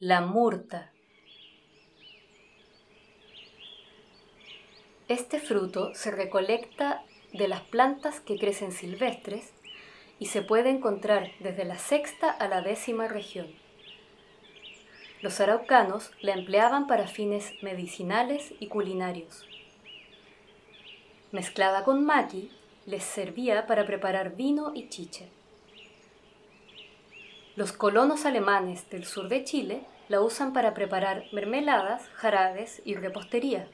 La murta. Este fruto se recolecta de las plantas que crecen silvestres y se puede encontrar desde la sexta a la décima región. Los araucanos la empleaban para fines medicinales y culinarios. Mezclada con maqui, les servía para preparar vino y chiche. Los colonos alemanes del sur de Chile la usan para preparar mermeladas, jarabes y repostería.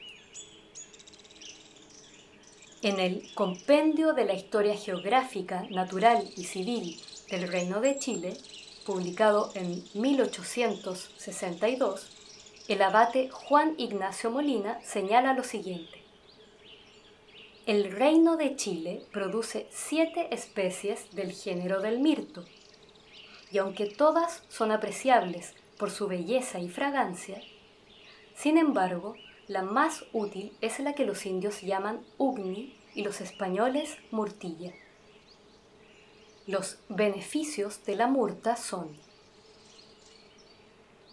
En el Compendio de la Historia Geográfica, Natural y Civil del Reino de Chile, publicado en 1862, el abate Juan Ignacio Molina señala lo siguiente. El Reino de Chile produce siete especies del género del mirto, y aunque todas son apreciables por su belleza y fragancia, sin embargo, la más útil es la que los indios llaman ugni y los españoles murtilla. Los beneficios de la murta son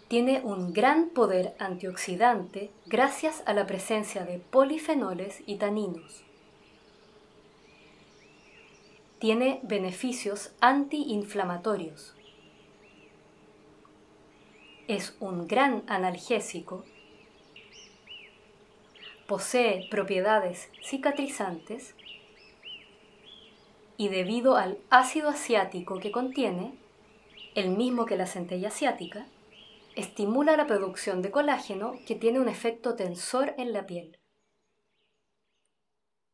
tiene un gran poder antioxidante gracias a la presencia de polifenoles y taninos. Tiene beneficios antiinflamatorios es un gran analgésico, posee propiedades cicatrizantes y debido al ácido asiático que contiene, el mismo que la centella asiática, estimula la producción de colágeno que tiene un efecto tensor en la piel.